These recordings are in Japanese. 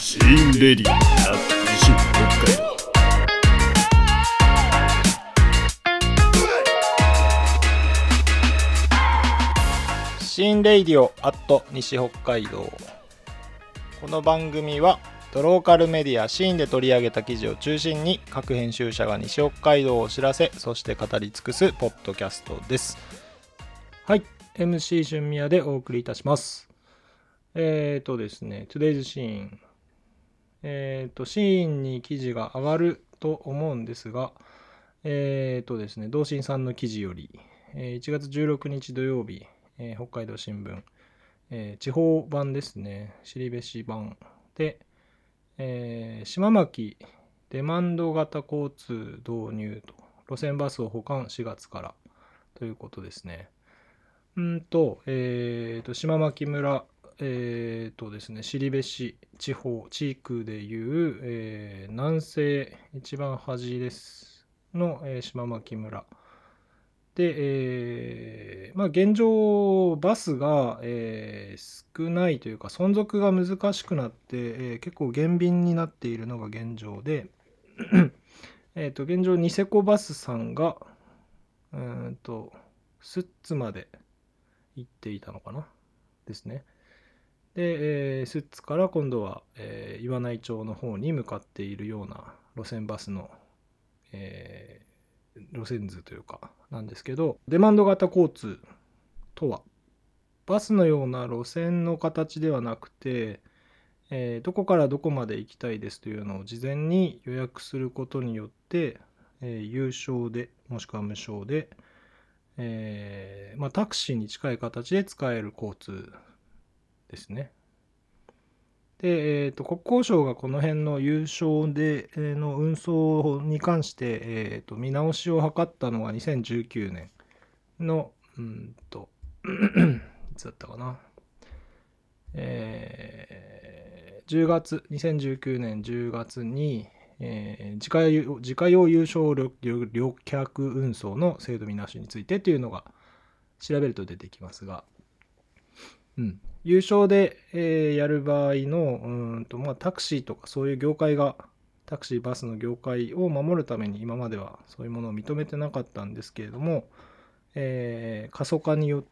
シーンレディア西北海道シーンレイディオアット西北海道。この番組はドローカルメディアシーンで取り上げた記事を中心に各編集者が西北海道を知らせそして語り尽くすポッドキャストです。はい。MC 春宮でお送りいたします。えーとですね Today's シーンえーとシーンに記事が上がると思うんですがえーとですね同心さんの記事よりえー1月16日土曜日えー北海道新聞、えー地方版ですね、後志版で、えー島巻デマンド型交通導入と、路線バスを保管4月からということですね。うんと、えーと、島巻村、えーとですね、後志地方、地区でいう、えー南西一番端ですの、えー島巻村。で、えーまあ、現状、バスが、えー少ないというか、存続が難しくなって、えー結構減便になっているのが現状で、えっと、現状、ニセコバスさんが、うんと、スッツまで行っていたのかな？ですね。で、えースッツから今度は、えー岩内町の方に向かっているような路線バスの、えー路線図というかなんですけどデマンド型交通とはバスのような路線の形ではなくて、えーどこからどこまで行きたいですというのを事前に予約することによって、えー有償でもしくは無償で、えーまあ、タクシーに近い形で使える交通ですね。で、えー、と国交省がこの辺の優勝で、えーの運送に関して、えー、と見直しを図ったのが2019年のうんといつだったかな、えー10月2019年10月に、えー自家用自家用優勝旅旅客運送の制度見直しについてというのが調べると出てきますが、うん、優勝で、えやる場合のうんと、まあ、タクシーとかそういう業界がタクシーバスの業界を守るために今まではそういうものを認めてなかったんですけれども、えー過疎化によっ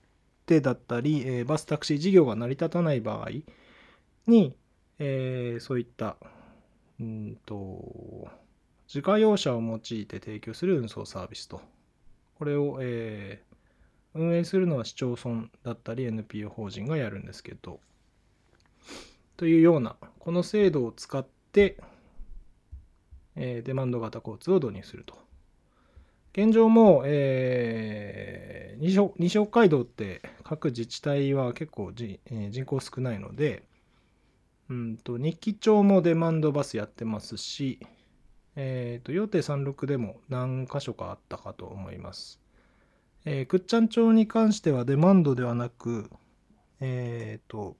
てだったり、えーバスタクシー事業が成り立たない場合に、えーそういったうんと自家用車を用いて提供する運送サービスとこれを、え運営するのは市町村だったり NPO 法人がやるんですけどというようなこの制度を使って、えーデマンド型交通を導入すると現状も、えー西北西北海道って各自治体は結構じ、えー人口少ないのでうんと日記町もデマンドバスやってますし、えー、と予定36でも何箇所かあったかと思います。えー、くっちゃん町に関してはデマンドではなく、えっ、と、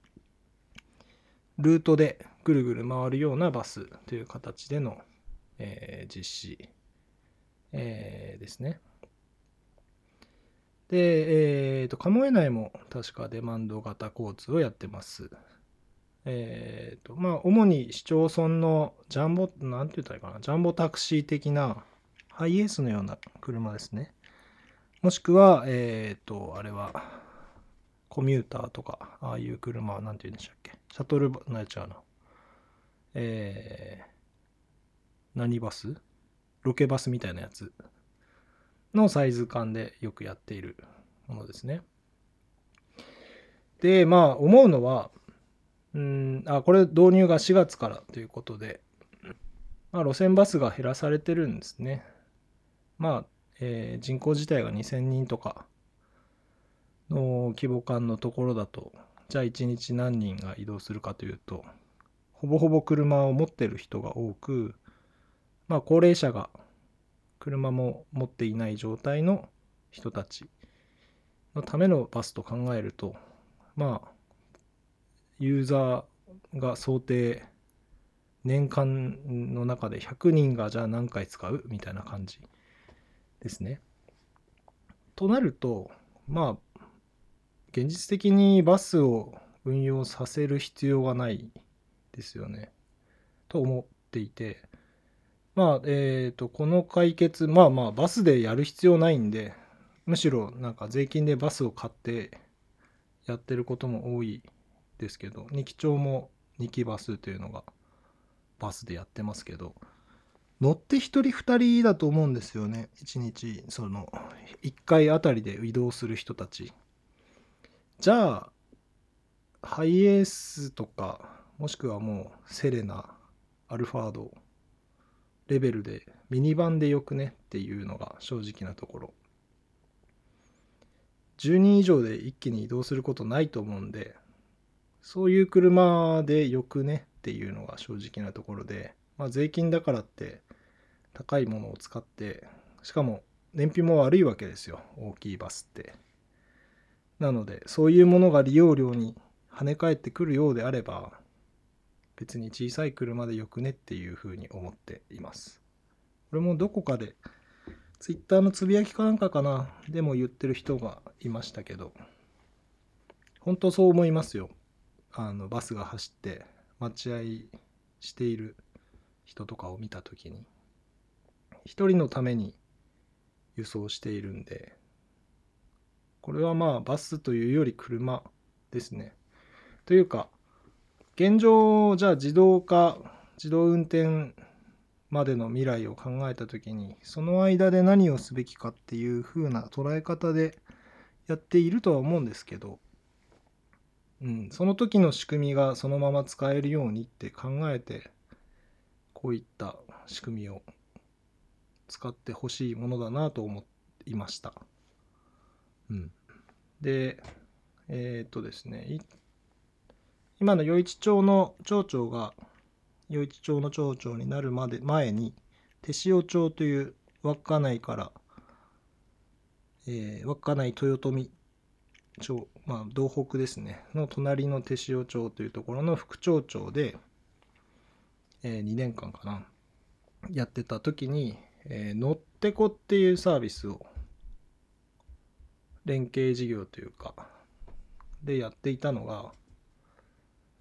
ルートでぐるぐる回るようなバスという形での、えー実施、えーですね。で、えっ、と、鴨江内も確かデマンド型交通をやってます。えっ、と、まあ、主に市町村のジャンボ、なんて言ったらいいかな、ジャンボタクシー的なハイエースのような車ですね。もしくは、えっ、と、あれは、コミューターとか、ああいう車は、なんて言うんでしたっけ？シャトルバ、なやちゃうな。えー、何バス？ロケバスみたいなやつのサイズ感でよくやっているものですね。で、まあ、思うのは、うん、あ、これ導入が4月からということで、まあ、路線バスが減らされてるんですね。まあ、えー人口自体が2000人とかの規模感のところだとじゃあ1日何人が移動するかというとほぼほぼ車を持ってる人が多くまあ高齢者が車も持っていない状態の人たちのためのバスと考えるとまあユーザーが想定年間の中で100人がじゃあ何回使うみたいな感じですね。となるとまあ現実的にバスを運用させる必要がないですよね。と思っていてまあえっ、とこの解決まあまあバスでやる必要ないんでむしろなんか税金でバスを買ってやってることも多いですけど二木町も二木バスというのがバスでやってますけど乗って1人2人だと思うんですよね。1日その1回あたりで移動する人たち。じゃあハイエースとかもしくはもうセレナアルファードレベルでミニバンでよくね？っていうのが正直なところ。10人以上で一気に移動することないと思うんでそういう車でよくね？っていうのが正直なところで、まあ、税金だからって高いものを使ってしかも燃費も悪いわけですよ。大きいバスって。なのでそういうものが利用料に跳ね返ってくるようであれば別に小さい車でよくねっていうふうに思っています。これもどこかでツイッターのつぶやきかなんかかなでも言ってる人がいましたけど本当そう思いますよ。あのバスが走って待合している人とかを見た時に一人のために輸送しているんでこれはまあバスというより車ですね。というか現状じゃあ自動化自動運転までの未来を考えた時にその間で何をすべきかっていう風な捉え方でやっているとは思うんですけど、うん、その時の仕組みがそのまま使えるようにって考えてこういった仕組みを使ってほしいものだなと思いました。うん、でえー、っとですね今の余市町の町長が余市町の町長になるまで前に手塩町という稚内から、えー、稚内豊富町まあ道北ですねの隣の手塩町というところの副町長で、え、2年間かな。やってた時にえー、のってこっていうサービスを連携事業というかでやっていたのが、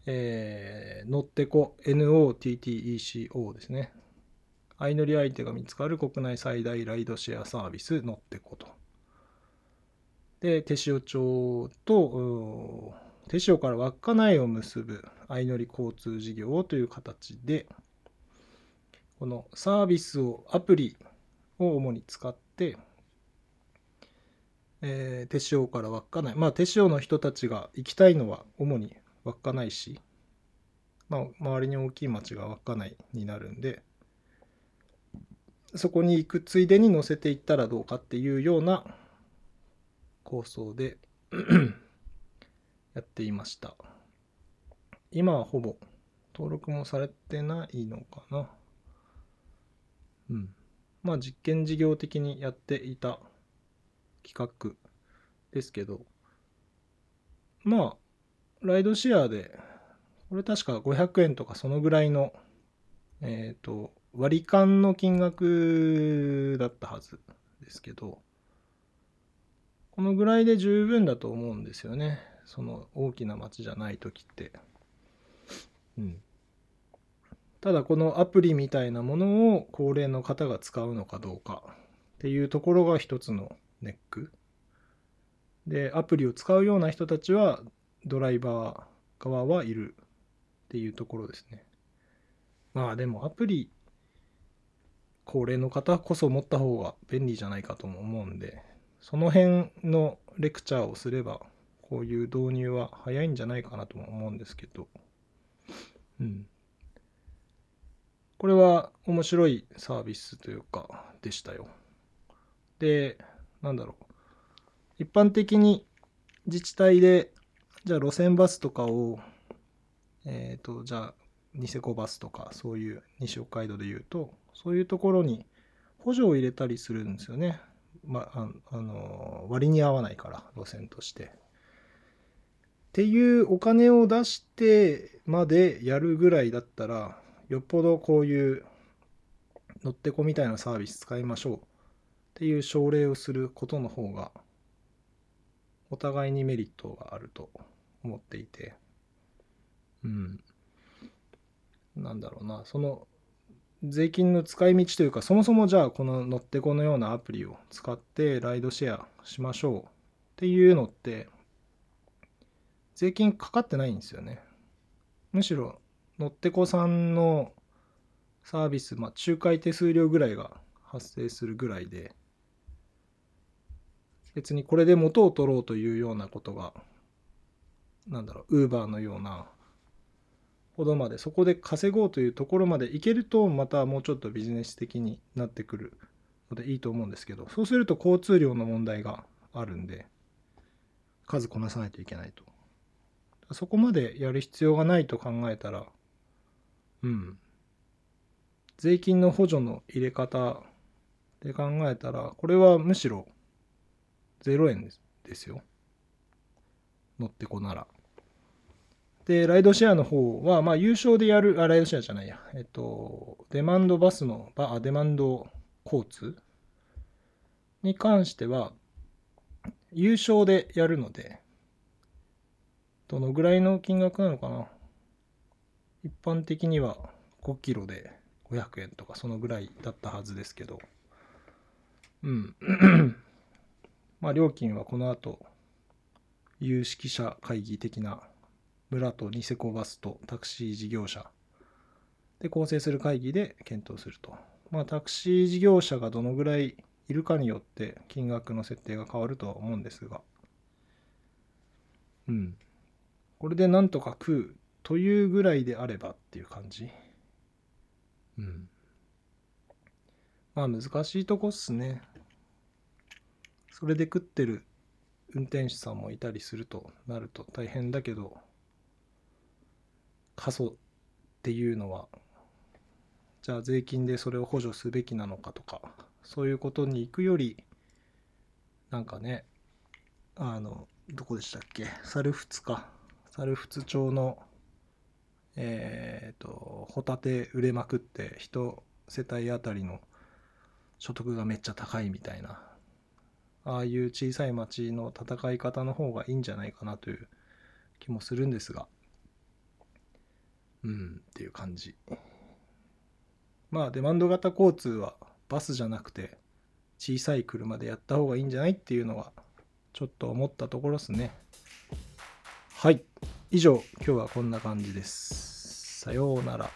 えー、のってこ NOTTECO ですね。相乗り相手が見つかる国内最大ライドシェアサービスのってこと。で手塩町と手塩から稚内を結ぶ相乗り交通事業という形でこのサービスをアプリを主に使って、えー、手塩から稚内まあ手塩の人たちが行きたいのは主に稚内市、まあ、周りに大きい町が稚内になるんでそこに行くついでに乗せていったらどうかっていうような構想でやっていました今はほぼ登録もされてないのかなうん。まあ実験事業的にやっていた企画ですけど、まあ、ライドシェアで、これ確か500円とかそのぐらいの、えっ、ー、と、割り勘の金額だったはずですけど、このぐらいで十分だと思うんですよね。その大きな町じゃない時って。うん。ただこのアプリみたいなものを高齢の方が使うのかどうかっていうところが一つのネック。で、アプリを使うような人たちはドライバー側はいるっていうところですね。まあでもアプリ、高齢の方こそ持った方が便利じゃないかとも思うんで、その辺のレクチャーをすれば、こういう導入は早いんじゃないかなとも思うんですけど、うん。これは面白いサービスというかでしたよ。で、なんだろう。一般的に自治体で、じゃあ路線バスとかを、えっ、ー、と、じゃあ、ニセコバスとか、そういう西北海道で言うと、そういうところに補助を入れたりするんですよね。まあ、あの、割に合わないから、路線として。っていうお金を出してまでやるぐらいだったら、よっぽどこういう乗ってこみたいなサービス使いましょうっていう奨励をすることの方がお互いにメリットがあると思っていてうん。なんだろうな、その税金の使い道というか、そもそもじゃあこの乗ってこのようなアプリを使ってライドシェアしましょうっていうのって、税金かかってないんですよね。むしろ乗ってこさんのサービス、まあ、仲介手数料ぐらいが発生するぐらいで、別にこれで元を取ろうというようなことが、なんだろう、ウーバーのようなほどまで、そこで稼ごうというところまでいけると、またもうちょっとビジネス的になってくるのでいいと思うんですけど、そうすると交通量の問題があるんで、数こなさないといけないと。そこまでやる必要がないと考えたら、うん。税金の補助の入れ方で考えたら、これはむしろ0円ですよ。乗ってこなら。で、ライドシェアの方は、まあ、優勝でやる、あ、ライドシェアじゃないや。えっと、デマンドバスの、あデマンド交通？に関しては、優勝でやるので、どのぐらいの金額なのかな？一般的には5キロで500円とかそのぐらいだったはずですけど、うん。まあ料金はこの後、有識者会議的な村とニセコバスとタクシー事業者で構成する会議で検討すると。まあタクシー事業者がどのぐらいいるかによって金額の設定が変わるとは思うんですが、うん。これでなんとか食うというぐらいであればっていう感じ。うん。まあ難しいとこっすね。それで食ってる運転手さんもいたりするとなると大変だけど、過疎っていうのは、じゃあ税金でそれを補助すべきなのかとか、そういうことに行くより、なんかね、あの、どこでしたっけ？猿払か。猿払町の、えっ、と、ホタテ売れまくって、人世帯あたりの所得がめっちゃ高いみたいな、ああいう小さい町の戦い方の方がいいんじゃないかなという気もするんですが、うん、っていう感じ。まあ、デマンド型交通はバスじゃなくて、小さい車でやった方がいいんじゃないっていうのは、ちょっと思ったところですね。はい。以上、今日はこんな感じです。さようなら。